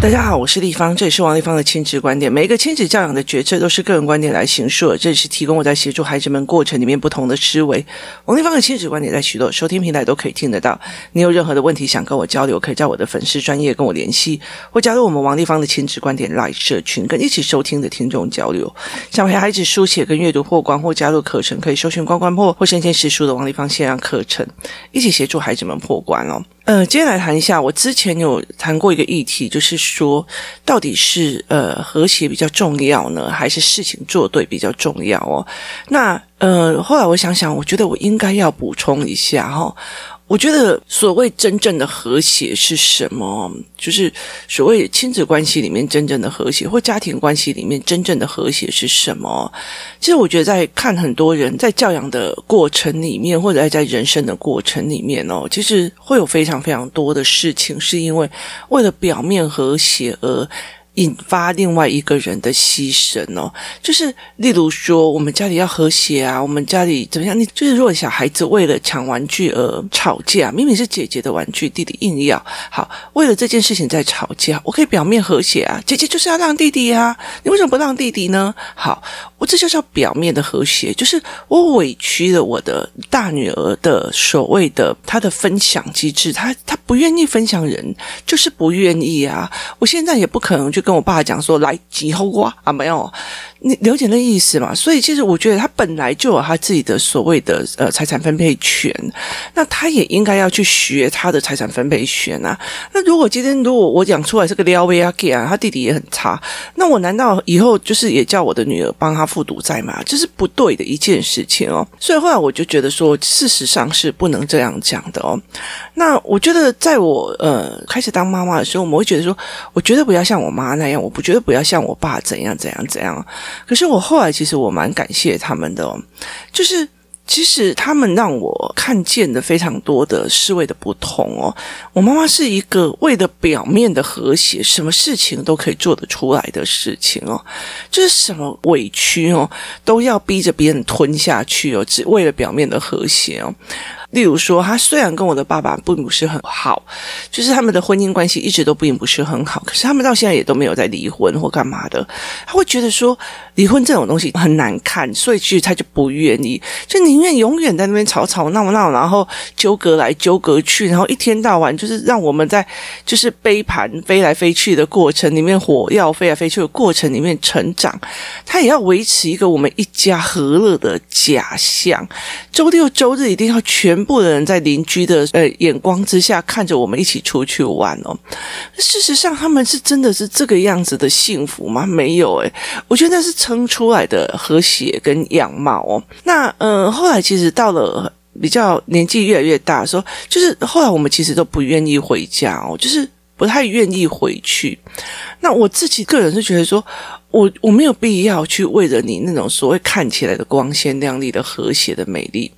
大家好，我是丽芳，这里是王立芳的亲子观点。每一个亲子教养的决策都是个人观点来形述，这里是提供我在协助孩子们过程里面不同的思维。王立芳的亲子观点在许多收听平台都可以听得到。你有任何的问题想跟我交流，可以在我的粉丝专业跟我联系，或加入我们王立芳的亲子观点 Live 社群，跟一起收听的听众交流。想陪孩子书写跟阅读破关，或加入课程，可以搜寻关关破或身兼实书的王立芳线上课程，一起协助孩子们破关哦。呃，接下来谈一下，我之前有谈过一个议题，就是说，到底是呃和谐比较重要呢，还是事情做对比较重要哦？那呃，后来我想想，我觉得我应该要补充一下哈、哦。我觉得所谓真正的和谐是什么？就是所谓亲子关系里面真正的和谐，或家庭关系里面真正的和谐是什么？其实我觉得在看很多人在教养的过程里面，或者在人生的过程里面哦，其实会有非常非常多的事情，是因为为了表面和谐而。引发另外一个人的牺牲哦，就是例如说，我们家里要和谐啊，我们家里怎么样？你就是如果小孩子为了抢玩具而吵架，明明是姐姐的玩具，弟弟硬要好，为了这件事情在吵架，我可以表面和谐啊，姐姐就是要让弟弟啊，你为什么不让弟弟呢？好，我这就叫表面的和谐，就是我委屈了我的大女儿的所谓的她的分享机制，她她不愿意分享人，就是不愿意啊，我现在也不可能去。跟我爸讲说，来几后瓜啊，没有。你了解那意思吗？所以其实我觉得他本来就有他自己的所谓的呃财产分配权，那他也应该要去学他的财产分配权啊。那如果今天如果我讲出来是个撩妹啊，他弟弟也很差，那我难道以后就是也叫我的女儿帮他负赌债吗？这是不对的一件事情哦。所以后来我就觉得说，事实上是不能这样讲的哦。那我觉得在我呃开始当妈妈的时候，我们会觉得说，我绝对不要像我妈那样，我不绝对不要像我爸怎样怎样怎样。可是我后来其实我蛮感谢他们的哦，就是其实他们让我看见的非常多的思维的不同哦。我妈妈是一个为了表面的和谐，什么事情都可以做得出来的事情哦，就是什么委屈哦都要逼着别人吞下去哦，只为了表面的和谐哦。例如说，他虽然跟我的爸爸并不是很好，就是他们的婚姻关系一直都并不是很好，可是他们到现在也都没有在离婚或干嘛的。他会觉得说，离婚这种东西很难看，所以其实他就不愿意，就宁愿永远在那边吵吵闹闹，然后纠葛来纠葛去，然后一天到晚就是让我们在就是杯盘飞来飞去的过程里面，火药飞来飞去的过程里面成长。他也要维持一个我们一家和乐的假象。周六周日一定要全。全部的人在邻居的呃眼光之下看着我们一起出去玩哦。事实上，他们是真的是这个样子的幸福吗？没有诶，我觉得那是撑出来的和谐跟样貌哦。那呃，后来其实到了比较年纪越来越大说，就是后来我们其实都不愿意回家哦，就是不太愿意回去。那我自己个人是觉得说。我我没有必要去为了你那种所谓看起来的光鲜亮丽的和谐的美丽，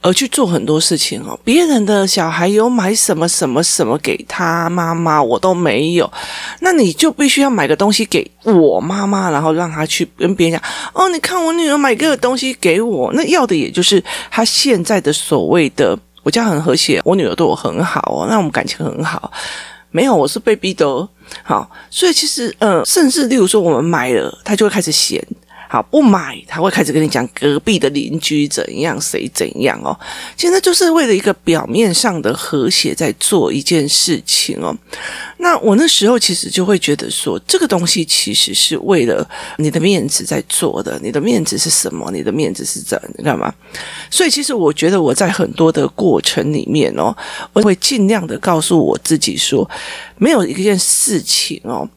而去做很多事情哦。别人的小孩有买什么什么什么给他妈妈，我都没有，那你就必须要买个东西给我妈妈，然后让他去跟别人讲哦，你看我女儿买个东西给我，那要的也就是他现在的所谓的我家很和谐，我女儿对我很好哦，那我们感情很好。没有，我是被逼的。好，所以其实，呃，甚至例如说，我们买了，它就会开始咸。好，不买，他会开始跟你讲隔壁的邻居怎样，谁怎样哦。现在就是为了一个表面上的和谐，在做一件事情哦。那我那时候其实就会觉得说，这个东西其实是为了你的面子在做的。你的面子是什么？你的面子是怎你知道吗？所以其实我觉得我在很多的过程里面哦，我会尽量的告诉我自己说，没有一件事情哦，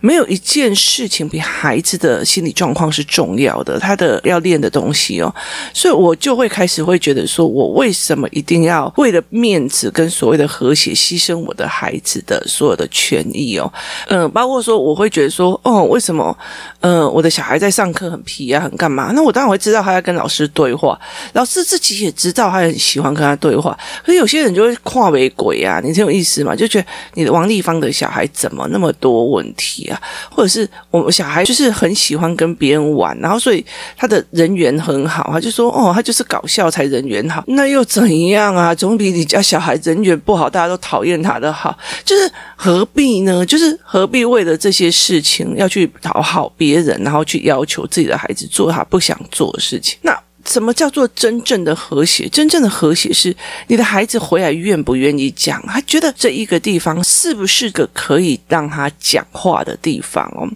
没有一件事情比孩子的心理状况是重。重要的，他的要练的东西哦，所以我就会开始会觉得说，我为什么一定要为了面子跟所谓的和谐，牺牲我的孩子的所有的权益哦？嗯、包括说我会觉得说，哦，为什么？嗯、呃，我的小孩在上课很皮啊，很干嘛？那我当然会知道他在跟老师对话，老师自己也知道他很喜欢跟他对话。可是有些人就会跨为鬼啊，你挺有意思嘛？就觉得你的王丽芳的小孩怎么那么多问题啊，或者是我们小孩就是很喜欢跟别人玩，然后所以他的人缘很好，他就说哦，他就是搞笑才人缘好，那又怎样啊？总比你家小孩人缘不好，大家都讨厌他的好，就是何必呢？就是何必为了这些事情要去讨好别人，然后去要求自己的孩子做他不想做的事情？那。什么叫做真正的和谐？真正的和谐是你的孩子回来愿不愿意讲，他觉得这一个地方是不是个可以让他讲话的地方哦？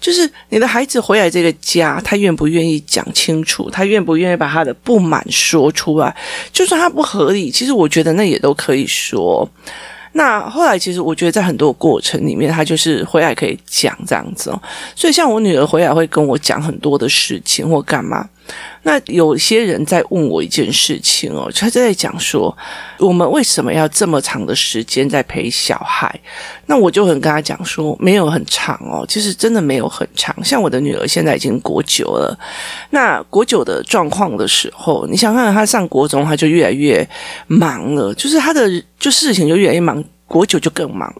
就是你的孩子回来这个家，他愿不愿意讲清楚？他愿不愿意把他的不满说出来？就算他不合理，其实我觉得那也都可以说。那后来，其实我觉得在很多过程里面，他就是回来可以讲这样子哦。所以，像我女儿回来会跟我讲很多的事情或干嘛。那有些人在问我一件事情哦，他就在讲说，我们为什么要这么长的时间在陪小孩？那我就很跟他讲说，没有很长哦，其实真的没有很长。像我的女儿现在已经国九了，那国九的状况的时候，你想看看她上国中，她就越来越忙了，就是她的就事情就越来越忙。国九就更忙，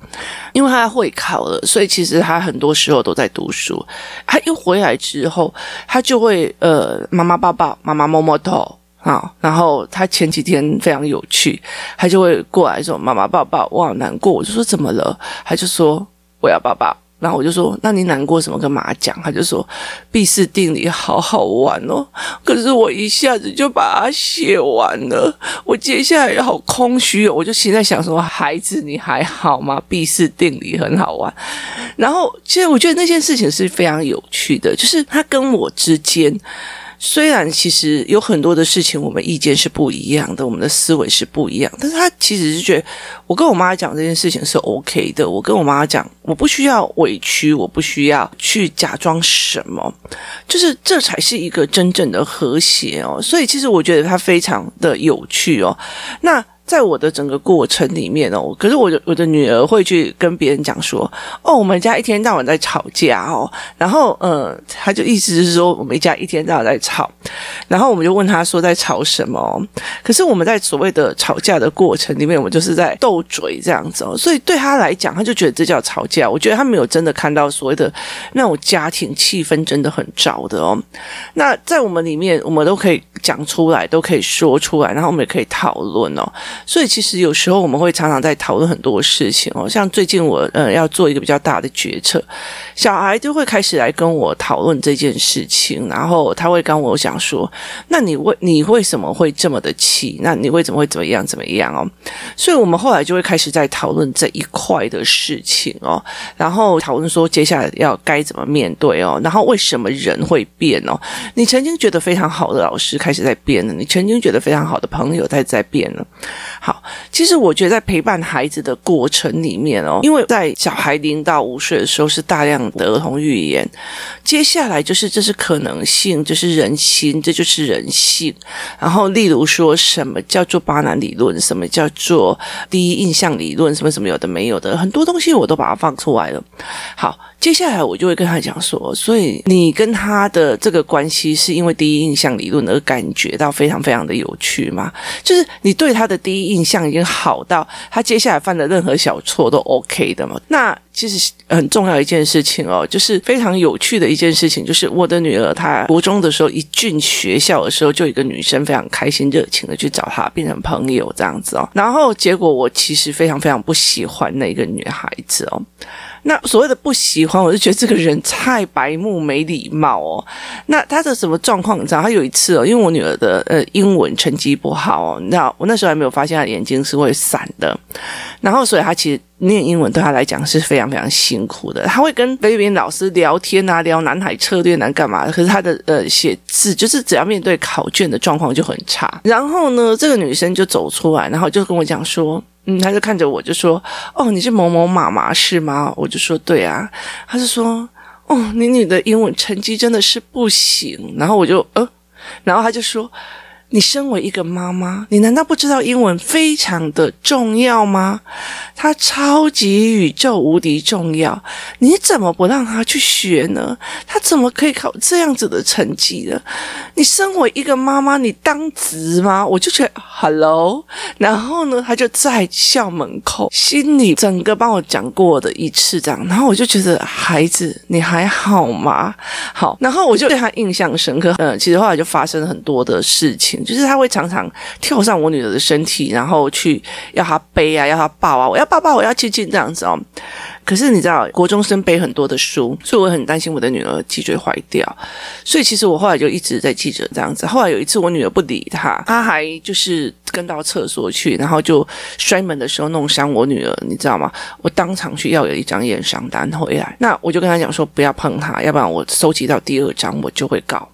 因为他会考了，所以其实他很多时候都在读书。他一回来之后，他就会呃，妈妈抱抱，妈妈摸摸头好。然后他前几天非常有趣，他就会过来说：“妈妈抱抱，我好难过。”我就说：“怎么了？”他就说：“我要抱抱。”然后我就说：“那你难过什么？跟妈妈讲。”他就说：“毕氏定理好好玩哦，可是我一下子就把它写完了，我接下来也好空虚哦。”我就现在想说：“孩子，你还好吗？毕氏定理很好玩。”然后，其实我觉得那件事情是非常有趣的，就是他跟我之间。虽然其实有很多的事情，我们意见是不一样的，我们的思维是不一样，但是他其实是觉得，我跟我妈讲这件事情是 OK 的。我跟我妈讲，我不需要委屈，我不需要去假装什么，就是这才是一个真正的和谐哦。所以其实我觉得他非常的有趣哦。那。在我的整个过程里面哦，可是我的我的女儿会去跟别人讲说，哦，我们家一天到晚在吵架哦，然后呃，他就意思是说我们一家一天到晚在吵，然后我们就问他说在吵什么？可是我们在所谓的吵架的过程里面，我们就是在斗嘴这样子哦，所以对他来讲，他就觉得这叫吵架。我觉得他没有真的看到所谓的那种家庭气氛真的很糟的哦。那在我们里面，我们都可以讲出来，都可以说出来，然后我们也可以讨论哦。所以其实有时候我们会常常在讨论很多事情哦，像最近我呃要做一个比较大的决策，小孩就会开始来跟我讨论这件事情，然后他会跟我讲说：“那你为你为什么会这么的气？那你为什么会怎么样怎么样哦？”所以我们后来就会开始在讨论这一块的事情哦，然后讨论说接下来要该怎么面对哦，然后为什么人会变哦？你曾经觉得非常好的老师开开始在变了，你曾经觉得非常好的朋友在在变了。好，其实我觉得在陪伴孩子的过程里面哦，因为在小孩零到五岁的时候是大量的儿童预言，接下来就是这是可能性，这是人心，这就是人性。然后例如说什么叫做巴南理论，什么叫做第一印象理论，什么什么有的没有的，很多东西我都把它放出来了。好。接下来我就会跟他讲说，所以你跟他的这个关系是因为第一印象理论而感觉到非常非常的有趣吗？就是你对他的第一印象已经好到他接下来犯的任何小错都 OK 的吗？那其实很重要一件事情哦，就是非常有趣的一件事情，就是我的女儿她国中的时候一进学校的时候，就一个女生非常开心热情的去找她变成朋友这样子哦，然后结果我其实非常非常不喜欢那个女孩子哦。那所谓的不喜欢，我就觉得这个人太白目、没礼貌哦。那他的什么状况？你知道，他有一次哦，因为我女儿的呃英文成绩不好哦，你知道，我那时候还没有发现她眼睛是会散的，然后所以她其实念英文对她来讲是非常非常辛苦的。她会跟菲律宾老师聊天啊，聊南海策略，难干嘛？可是她的呃写字就是只要面对考卷的状况就很差。然后呢，这个女生就走出来，然后就跟我讲说。嗯，他就看着我就说：“哦，你是某某妈妈是吗？”我就说：“对啊。”他就说：“哦，你女的英文成绩真的是不行。”然后我就呃，然后他就说：“你身为一个妈妈，你难道不知道英文非常的重要吗？它超级宇宙无敌重要，你怎么不让他去学呢？他怎么可以考这样子的成绩呢？你身为一个妈妈，你当值吗？我就觉得 Hello，然后呢，他就在校门口，心里整个帮我讲过的一次这样，然后我就觉得孩子，你还好吗？好，然后我就对他印象深刻。嗯，其实后来就发生了很多的事情。就是他会常常跳上我女儿的身体，然后去要她背啊，要她抱啊，我要抱抱，我要亲亲这样子哦。可是你知道，国中生背很多的书，所以我很担心我的女儿脊椎坏掉。所以其实我后来就一直在记着这样子。后来有一次我女儿不理他，他还就是跟到厕所去，然后就摔门的时候弄伤我女儿，你知道吗？我当场去要有一张验伤单回来，那我就跟他讲说不要碰他，要不然我收集到第二张我就会告。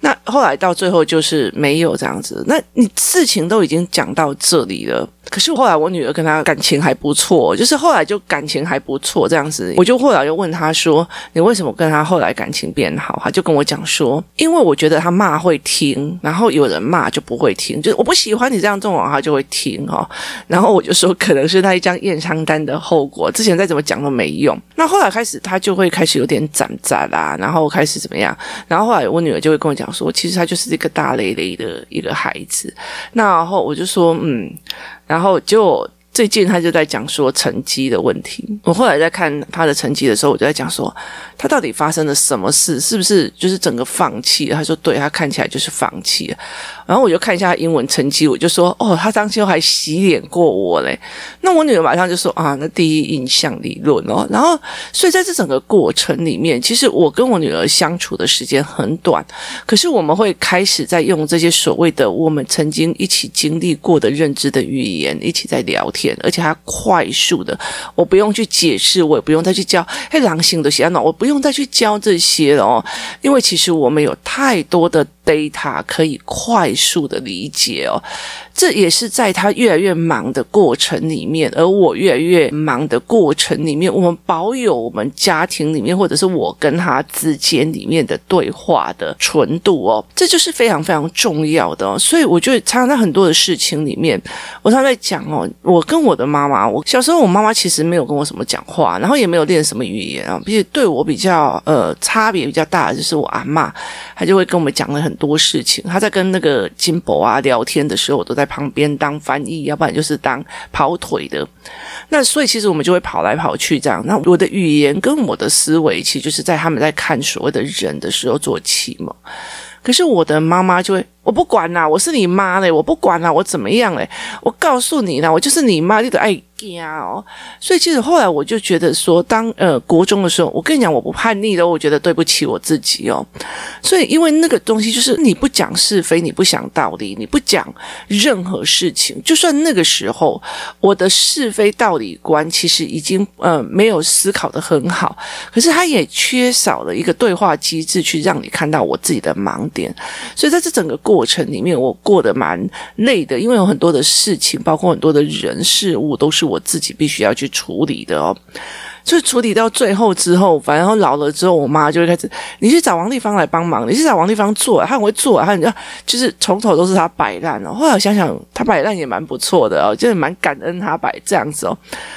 那后来到最后就是没有这样子。那你事情都已经讲到这里了。可是后来我女儿跟他感情还不错，就是后来就感情还不错这样子，我就后来就问他说：“你为什么跟他后来感情变好？”他就跟我讲说：“因为我觉得他骂会听，然后有人骂就不会听，就是我不喜欢你这样这种，他就会听哦。”然后我就说：“可能是他一张验伤单的后果，之前再怎么讲都没用。”那后来开始他就会开始有点长杂啦，然后开始怎么样？然后后来我女儿就跟我讲说：“其实他就是一个大雷雷的一个孩子。”那然后我就说：“嗯。”然后就。最近他就在讲说成绩的问题。我后来在看他的成绩的时候，我就在讲说他到底发生了什么事，是不是就是整个放弃？他说对，他看起来就是放弃了。然后我就看一下他英文成绩，我就说哦，他当时还洗脸过我嘞。那我女儿马上就说啊，那第一印象理论哦。然后所以在这整个过程里面，其实我跟我女儿相处的时间很短，可是我们会开始在用这些所谓的我们曾经一起经历过的认知的语言，一起在聊天。而且它快速的，我不用去解释，我也不用再去教。嘿，狼性的写脑，我不用再去教这些了哦，因为其实我们有太多的。Data 可以快速的理解哦，这也是在他越来越忙的过程里面，而我越来越忙的过程里面，我们保有我们家庭里面或者是我跟他之间里面的对话的纯度哦，这就是非常非常重要的哦。所以我觉得常常在很多的事情里面，我常常在讲哦，我跟我的妈妈，我小时候我妈妈其实没有跟我什么讲话，然后也没有练什么语言啊，并且对我比较呃差别比较大的就是我阿嬷，她就会跟我们讲了很。多事情，他在跟那个金博啊聊天的时候，我都在旁边当翻译，要不然就是当跑腿的。那所以其实我们就会跑来跑去这样。那我的语言跟我的思维，其实就是在他们在看所谓的人的时候做启蒙。可是我的妈妈就会。我不管啦，我是你妈嘞，我不管啦，我怎么样嘞？我告诉你啦，我就是你妈，你得爱家哦。所以其实后来我就觉得说，当呃国中的时候，我跟你讲，我不叛逆的，我觉得对不起我自己哦。所以因为那个东西就是你不讲是非，你不讲道理，你不讲任何事情，就算那个时候我的是非道理观其实已经呃没有思考的很好，可是他也缺少了一个对话机制去让你看到我自己的盲点。所以在这整个过过程里面，我过得蛮累的，因为有很多的事情，包括很多的人事物，都是我自己必须要去处理的哦。所以处理到最后之后，反正老了之后，我妈就会开始，你去找王丽芳来帮忙，你去找王丽芳做，她很会做，她你就是从头都是她摆烂哦。后来想想，她摆烂也蛮不错的哦，就是蛮感恩她摆这样子哦，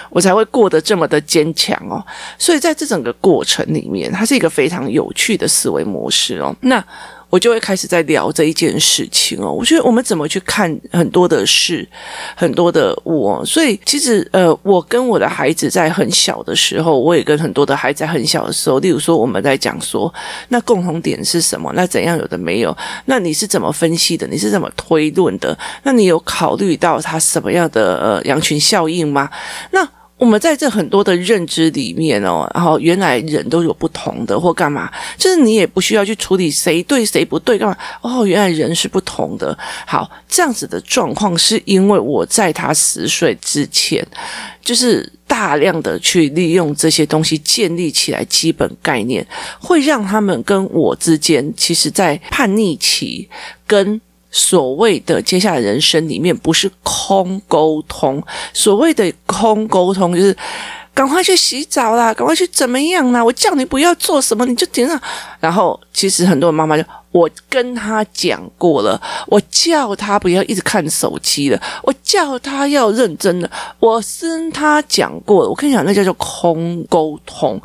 我才会过得这么的坚强哦。所以在这整个过程里面，它是一个非常有趣的思维模式哦。那。我就会开始在聊这一件事情哦，我觉得我们怎么去看很多的事，很多的我，所以其实呃，我跟我的孩子在很小的时候，我也跟很多的孩子在很小的时候，例如说我们在讲说，那共同点是什么？那怎样有的没有？那你是怎么分析的？你是怎么推论的？那你有考虑到他什么样的呃羊群效应吗？那。我们在这很多的认知里面哦，然后原来人都有不同的或干嘛，就是你也不需要去处理谁对谁不对干嘛哦，原来人是不同的。好，这样子的状况是因为我在他十岁之前，就是大量的去利用这些东西建立起来基本概念，会让他们跟我之间，其实在叛逆期跟。所谓的接下来人生里面，不是空沟通。所谓的空沟通，就是赶快去洗澡啦，赶快去怎么样啦？我叫你不要做什么，你就停了。然后，其实很多妈妈就。我跟他讲过了，我叫他不要一直看手机了，我叫他要认真的，我跟他讲过了。我跟你讲，那叫做空沟通。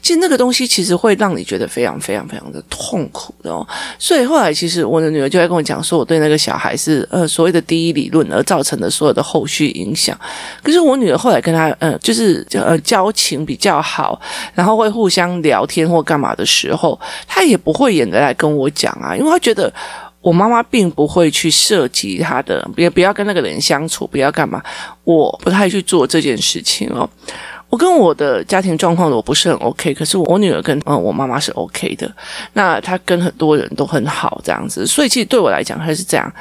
其实那个东西其实会让你觉得非常非常非常的痛苦的哦。所以后来，其实我的女儿就在跟我讲说，我对那个小孩是呃所谓的第一理论而造成的所有的后续影响。可是我女儿后来跟他呃就是呃交情比较好，然后会互相聊天或干嘛的时候，她也不会演的来跟我讲啊，因为他觉得我妈妈并不会去涉及他的，别不要跟那个人相处，不要干嘛，我不太去做这件事情哦。我跟我的家庭状况我不是很 OK，可是我女儿跟嗯我妈妈是 OK 的，那她跟很多人都很好这样子，所以其实对我来讲还是这样，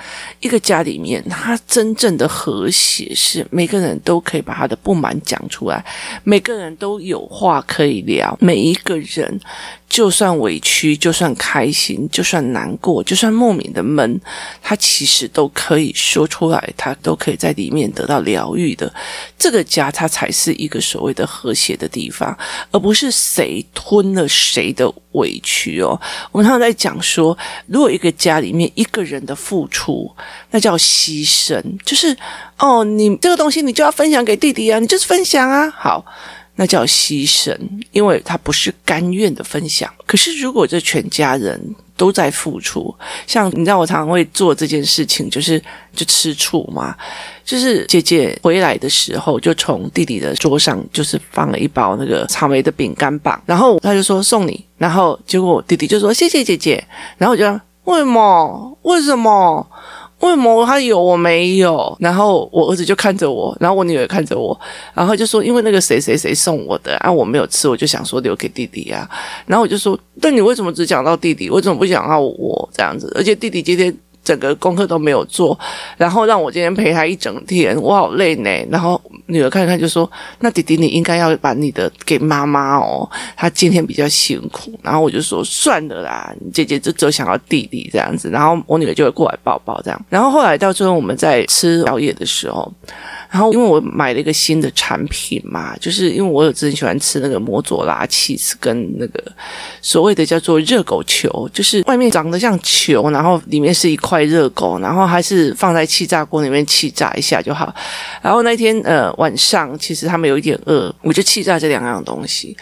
一个家里面，她真正的和谐是每个人都可以把他的不满讲出来，每个人都有话可以聊，每一个人。就算委屈，就算开心，就算难过，就算莫名的闷，他其实都可以说出来，他都可以在里面得到疗愈的。这个家，它才是一个所谓的和谐的地方，而不是谁吞了谁的委屈哦。我们常常在讲说，如果一个家里面一个人的付出，那叫牺牲，就是哦，你这个东西你就要分享给弟弟啊，你就是分享啊，好。那叫牺牲，因为他不是甘愿的分享。可是如果这全家人都在付出，像你知道，我常常会做这件事情，就是就吃醋嘛。就是姐姐回来的时候，就从弟弟的桌上就是放了一包那个草莓的饼干棒，然后他就说送你，然后结果我弟弟就说谢谢姐姐，然后我就说为什么？为什么？为什么他有我没有？然后我儿子就看着我，然后我女儿看着我，然后就说：“因为那个谁谁谁送我的啊，我没有吃，我就想说留给弟弟啊。”然后我就说：“但你为什么只讲到弟弟？为什么不讲到我这样子？而且弟弟今天……”整个功课都没有做，然后让我今天陪他一整天，我好累呢。然后女儿看看就说：“那弟弟你应该要把你的给妈妈哦，他今天比较辛苦。”然后我就说：“算了啦，姐姐就只想要弟弟这样子。”然后我女儿就会过来抱抱这样。然后后来到最后我们在吃宵夜的时候。然后，因为我买了一个新的产品嘛，就是因为我有之前喜欢吃那个摩佐拉起司跟那个所谓的叫做热狗球，就是外面长得像球，然后里面是一块热狗，然后还是放在气炸锅里面气炸一下就好。然后那天呃晚上，其实他们有一点饿，我就气炸这两样东西。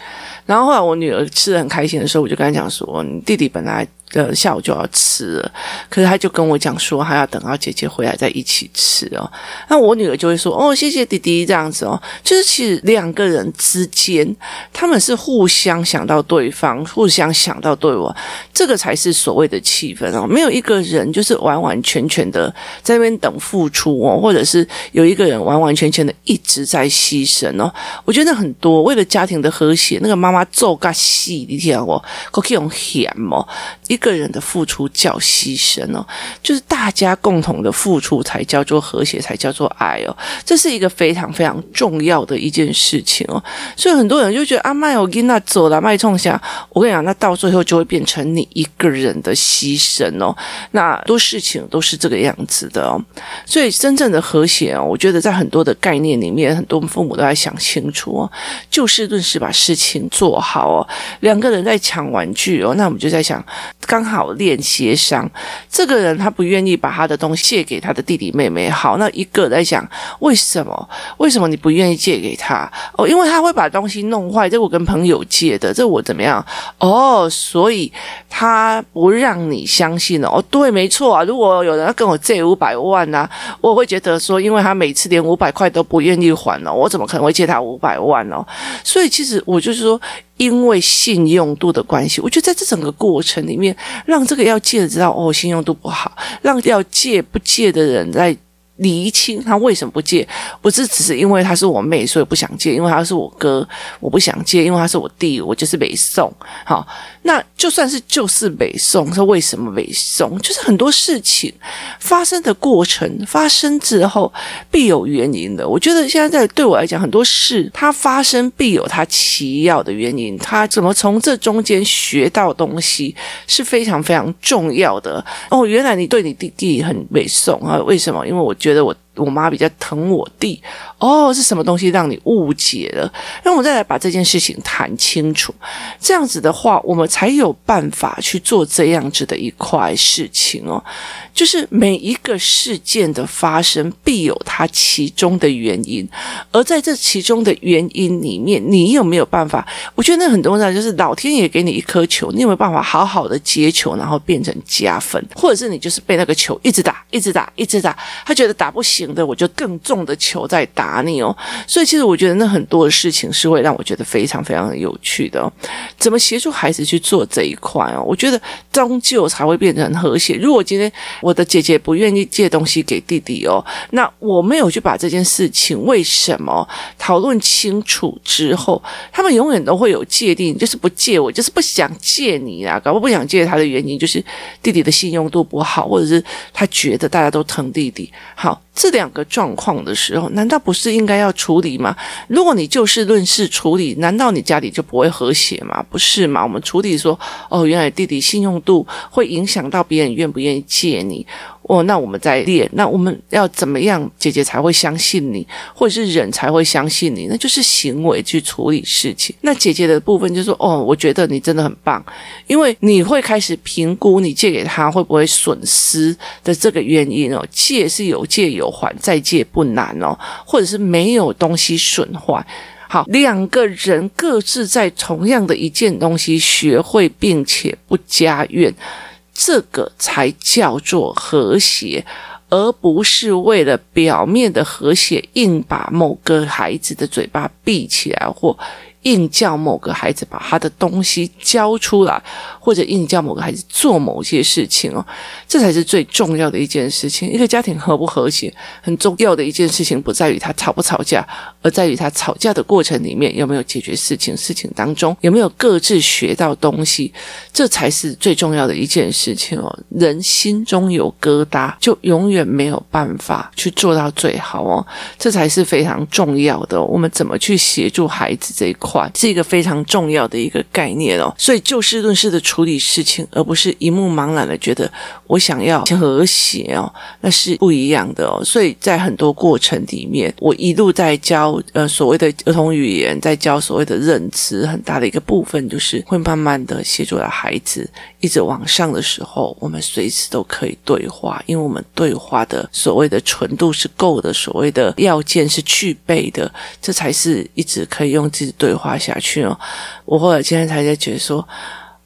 然后后来我女儿吃的很开心的时候，我就跟她讲说：“你弟弟本来。”呃，下午就要吃了，可是他就跟我讲说，他要等到姐姐回来再一起吃哦。那我女儿就会说，哦，谢谢弟弟这样子哦。就是其实两个人之间，他们是互相想到对方，互相想到对我，这个才是所谓的气氛哦。没有一个人就是完完全全的在那边等付出哦，或者是有一个人完完全全的一直在牺牲哦。我觉得很多为了家庭的和谐，那个妈妈做个戏，你听我，可以用咸哦一。个人的付出叫牺牲哦，就是大家共同的付出才叫做和谐，才叫做爱哦。这是一个非常非常重要的一件事情哦。所以很多人就觉得啊，麦欧金娜走了，麦冲下，我跟你讲，那到最后就会变成你一个人的牺牲哦。那多事情都是这个样子的哦。所以真正的和谐哦，我觉得在很多的概念里面，很多父母都在想清楚哦，就事论事把事情做好哦。两个人在抢玩具哦，那我们就在想。刚好练协商，这个人他不愿意把他的东西借给他的弟弟妹妹。好，那一个在想，为什么？为什么你不愿意借给他？哦，因为他会把东西弄坏。这我跟朋友借的，这我怎么样？哦，所以他不让你相信了。哦，对，没错啊。如果有人要跟我借五百万呢，我会觉得说，因为他每次连五百块都不愿意还了，我怎么可能会借他五百万呢？所以其实我就是说。因为信用度的关系，我觉得在这整个过程里面，让这个要借的知道哦，信用度不好，让要借不借的人来厘清他为什么不借，不是只是因为他是我妹，所以不想借，因为他是我哥，我不想借，因为他是我弟，我就是没送。好，那就算是就是北宋，说为什么北宋？就是很多事情发生的过程发生之后必有原因的。我觉得现在在对我来讲，很多事它发生必有它其要的原因，它怎么从这中间学到东西是非常非常重要的。哦，原来你对你弟弟很北宋啊？为什么？因为我觉得我我妈比较疼我弟，哦，是什么东西让你误解了？那我再来把这件事情谈清楚，这样子的话，我们才有办法去做这样子的一块事情哦。就是每一个事件的发生，必有它其中的原因，而在这其中的原因里面，你有没有办法？我觉得那很重要，就是老天爷给你一颗球，你有没有办法好好的接球，然后变成加分，或者是你就是被那个球一直打，一直打，一直打，他觉得打不行的，我就更重的球在打你哦。所以其实我觉得那很多的事情是会让我觉得非常非常的有趣的哦。怎么协助孩子去做这一块哦？我觉得终究才会变成和谐。如果今天我的姐姐不愿意借东西给弟弟哦，那我没有去把这件事情为什么讨论清楚之后，他们永远都会有界定，就是不借我，就是不想借你啊，搞不不想借他的原因就是弟弟的信用度不好，或者是他觉得大家都疼弟弟。好，这两个状况的时候，难道不是应该要处理吗？如果你就事论事处理，难道你家里就不会和谐吗？不是吗？我们处理说，哦，原来弟弟信用度会影响到别人愿不愿意借你。哦，那我们再练，那我们要怎么样，姐姐才会相信你，或者是人才会相信你？那就是行为去处理事情。那姐姐的部分就是说，哦，我觉得你真的很棒，因为你会开始评估你借给他会不会损失的这个原因哦。借是有借有还，再借不难哦，或者是没有东西损坏。好，两个人各自在同样的一件东西学会，并且不加怨。这个才叫做和谐，而不是为了表面的和谐，硬把某个孩子的嘴巴闭起来或。硬叫某个孩子把他的东西交出来，或者硬叫某个孩子做某些事情哦，这才是最重要的一件事情。一个家庭和不和谐，很重要的一件事情，不在于他吵不吵架，而在于他吵架的过程里面有没有解决事情，事情当中有没有各自学到东西，这才是最重要的一件事情哦。人心中有疙瘩，就永远没有办法去做到最好哦，这才是非常重要的。我们怎么去协助孩子这一块？是一个非常重要的一个概念哦，所以就事论事的处理事情，而不是一目茫然的觉得我想要和谐哦，那是不一样的哦。所以在很多过程里面，我一路在教呃所谓的儿童语言，在教所谓的认知，很大的一个部分就是会慢慢的协助了孩子一直往上的时候，我们随时都可以对话，因为我们对话的所谓的纯度是够的，所谓的要件是具备的，这才是一直可以用自己对话。滑下去哦！我后来今天才在觉得说，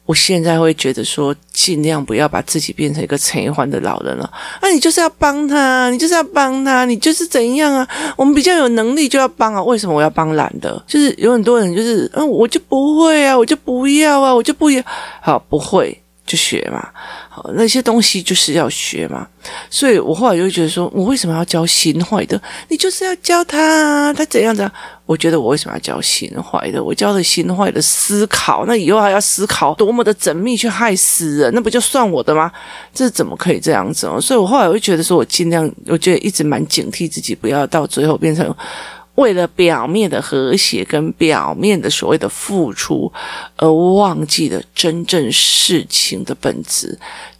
我现在会觉得说，尽量不要把自己变成一个陈一欢的老人了。那、啊、你就是要帮他，你就是要帮他，你就是怎样啊？我们比较有能力就要帮啊！为什么我要帮懒的？就是有很多人就是，嗯，我就不会啊，我就不要啊，我就不要。好，不会就学嘛。好那些东西就是要学嘛，所以我后来就觉得说，我为什么要教心坏的？你就是要教他，他怎样的？我觉得我为什么要教心坏的？我教的心坏的思考，那以后还要思考多么的缜密去害死人，那不就算我的吗？这怎么可以这样子？所以我后来会觉得说，我尽量，我觉得一直蛮警惕自己，不要到最后变成。为了表面的和谐跟表面的所谓的付出，而忘记了真正事情的本质，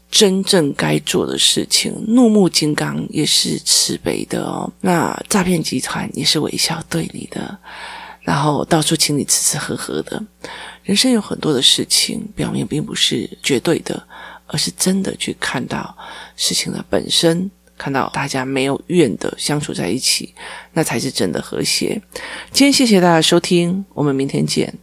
真正该做的事情。怒目金刚也是慈悲的哦，那诈骗集团也是微笑对你的，然后到处请你吃吃喝喝的。人生有很多的事情，表面并不是绝对的，而是真的去看到事情的本身。看到大家没有怨的相处在一起，那才是真的和谐。今天谢谢大家收听，我们明天见。